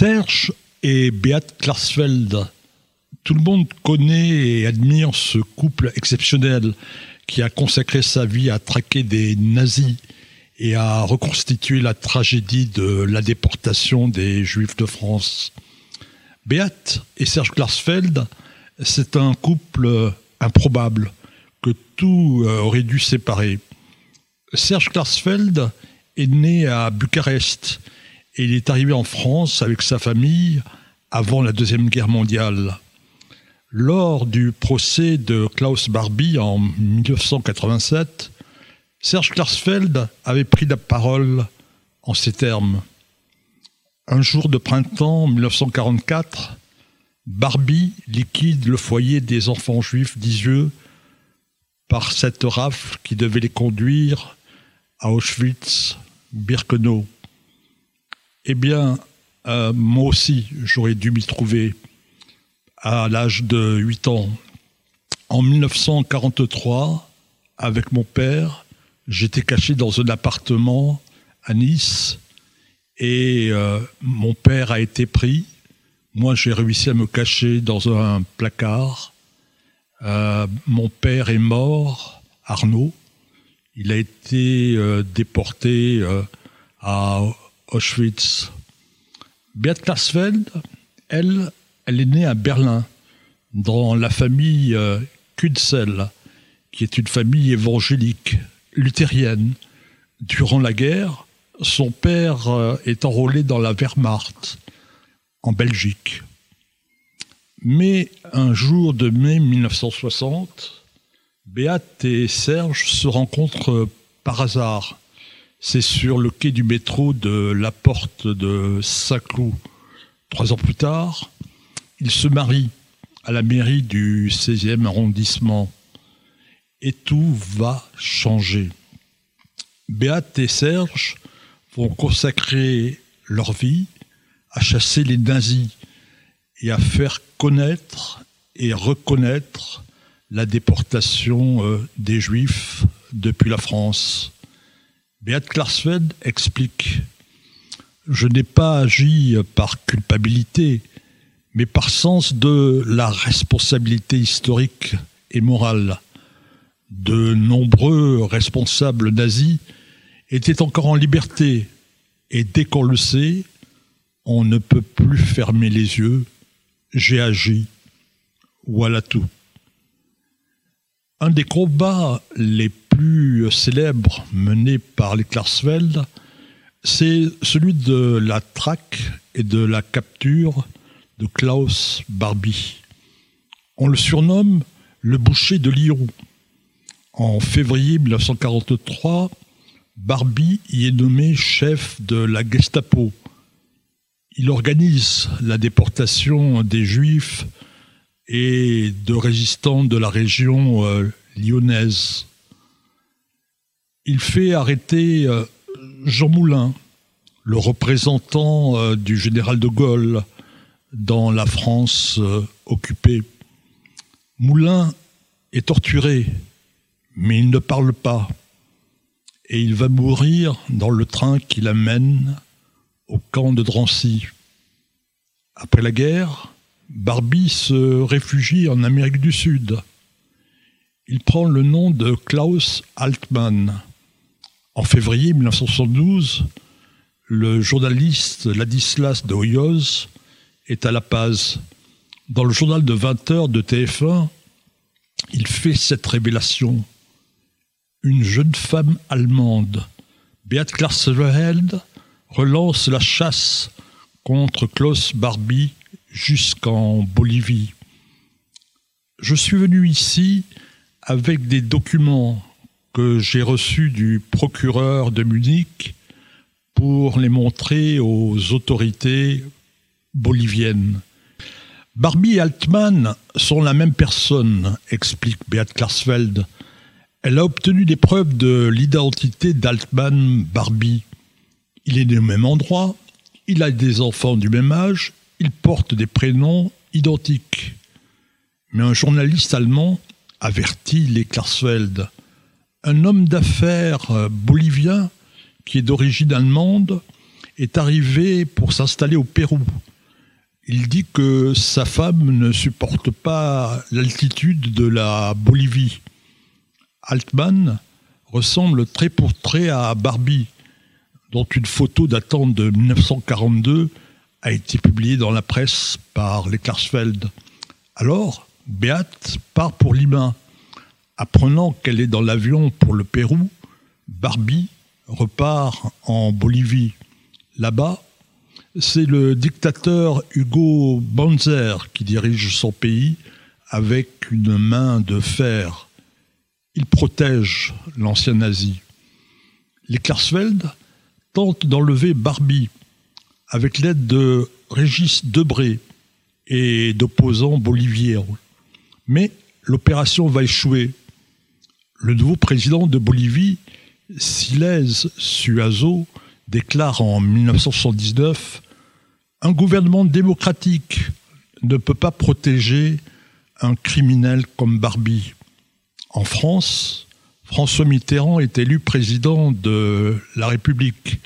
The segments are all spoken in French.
Serge et Beat Klarsfeld. Tout le monde connaît et admire ce couple exceptionnel qui a consacré sa vie à traquer des nazis et à reconstituer la tragédie de la déportation des Juifs de France. Beat et Serge Klarsfeld, c'est un couple improbable que tout euh, aurait dû séparer. Serge Klarsfeld est né à Bucarest il est arrivé en France avec sa famille avant la Deuxième Guerre mondiale. Lors du procès de Klaus Barbie en 1987, Serge Klarsfeld avait pris la parole en ces termes. Un jour de printemps 1944, Barbie liquide le foyer des enfants juifs d'Isieux par cette rafle qui devait les conduire à Auschwitz, Birkenau. Eh bien, euh, moi aussi, j'aurais dû m'y trouver à l'âge de 8 ans. En 1943, avec mon père, j'étais caché dans un appartement à Nice et euh, mon père a été pris. Moi, j'ai réussi à me cacher dans un placard. Euh, mon père est mort, Arnaud. Il a été déporté à Auschwitz. Beat Klarsfeld, elle, elle est née à Berlin, dans la famille euh, Kudsel, qui est une famille évangélique, luthérienne. Durant la guerre, son père euh, est enrôlé dans la Wehrmacht, en Belgique. Mais un jour de mai 1960, Beat et Serge se rencontrent par hasard c'est sur le quai du métro de la porte de Saint-Cloud. Trois ans plus tard, il se marie à la mairie du 16e arrondissement. Et tout va changer. Béate et Serge vont consacrer leur vie à chasser les nazis et à faire connaître et reconnaître la déportation euh, des Juifs depuis la France. Beat Klarsfeld explique Je n'ai pas agi par culpabilité, mais par sens de la responsabilité historique et morale. De nombreux responsables nazis étaient encore en liberté, et dès qu'on le sait, on ne peut plus fermer les yeux. J'ai agi. Voilà tout. Un des combats les plus célèbre mené par les Klarsfeld, c'est celui de la traque et de la capture de Klaus Barbie. On le surnomme le boucher de Lyon. En février 1943, Barbie y est nommé chef de la Gestapo. Il organise la déportation des Juifs et de résistants de la région euh, lyonnaise il fait arrêter euh, Jean Moulin, le représentant euh, du général de Gaulle dans la France euh, occupée. Moulin est torturé, mais il ne parle pas. Et il va mourir dans le train qui l'amène au camp de Drancy. Après la guerre, Barbie se réfugie en Amérique du Sud. Il prend le nom de Klaus Altmann. En février 1972, le journaliste Ladislas de Hoyoz est à La Paz. Dans le journal de 20 heures de TF1, il fait cette révélation. Une jeune femme allemande, Beat Klarsfeld, relance la chasse contre Klaus Barbie jusqu'en Bolivie. Je suis venu ici avec des documents que j'ai reçu du procureur de Munich pour les montrer aux autorités boliviennes. Barbie et Altman sont la même personne, explique Beat Klarsfeld. Elle a obtenu des preuves de l'identité d'Altman Barbie. Il est au même endroit, il a des enfants du même âge, il porte des prénoms identiques. Mais un journaliste allemand avertit les Klarsfeld un homme d'affaires euh, bolivien qui est d'origine allemande est arrivé pour s'installer au Pérou. Il dit que sa femme ne supporte pas l'altitude de la Bolivie. Altman ressemble trait pour trait à Barbie, dont une photo datant de 1942 a été publiée dans la presse par les Klarsfeld. Alors, Beate part pour Lima. Apprenant qu'elle est dans l'avion pour le Pérou, Barbie repart en Bolivie. Là-bas, c'est le dictateur Hugo Banzer qui dirige son pays avec une main de fer. Il protège l'ancien nazi. Les Klarsfeld tentent d'enlever Barbie avec l'aide de Régis Debré et d'opposants boliviens. Mais l'opération va échouer. Le nouveau président de Bolivie, Siles Suazo, déclare en 1979 Un gouvernement démocratique ne peut pas protéger un criminel comme Barbie. En France, François Mitterrand est élu président de la République.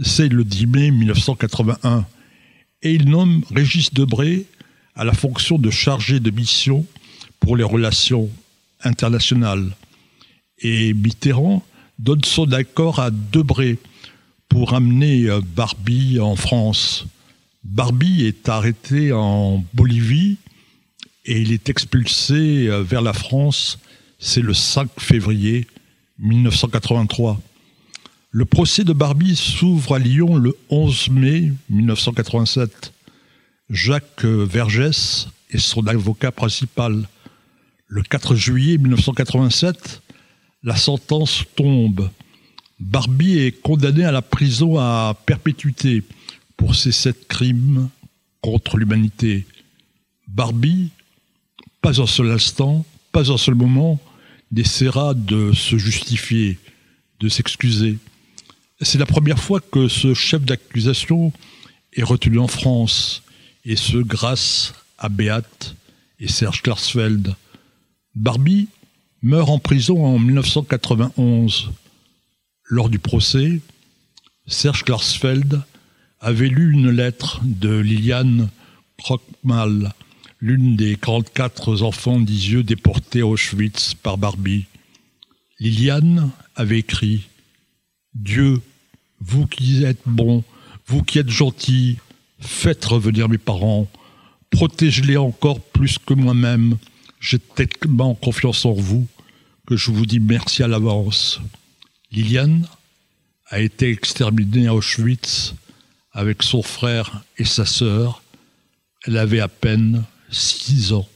C'est le 10 mai 1981. Et il nomme Régis Debré à la fonction de chargé de mission pour les relations internationales. Et Mitterrand donne son accord à Debré pour amener euh, Barbie en France. Barbie est arrêté en Bolivie et il est expulsé euh, vers la France. C'est le 5 février 1983. Le procès de Barbie s'ouvre à Lyon le 11 mai 1987. Jacques Vergès est son avocat principal. Le 4 juillet 1987, la sentence tombe. Barbie est condamné à la prison à perpétuité pour ses sept crimes contre l'humanité. Barbie, pas un seul instant, pas un seul moment, n'essaiera de se justifier, de s'excuser. C'est la première fois que ce chef d'accusation est retenu en France, et ce grâce à Beate et Serge Klarsfeld. Barbie meurt en prison en 1991. Lors du procès, Serge Klarsfeld avait lu une lettre de Liliane Krockmal, l'une des 44 enfants d'Isieux déportés à Auschwitz par Barbie. Liliane avait écrit Dieu, vous qui êtes bon, vous qui êtes gentil, faites revenir mes parents, protégez-les encore plus que moi-même. J'ai tellement confiance en vous que je vous dis merci à l'avance. Liliane a été exterminée à Auschwitz avec son frère et sa sœur. Elle avait à peine six ans.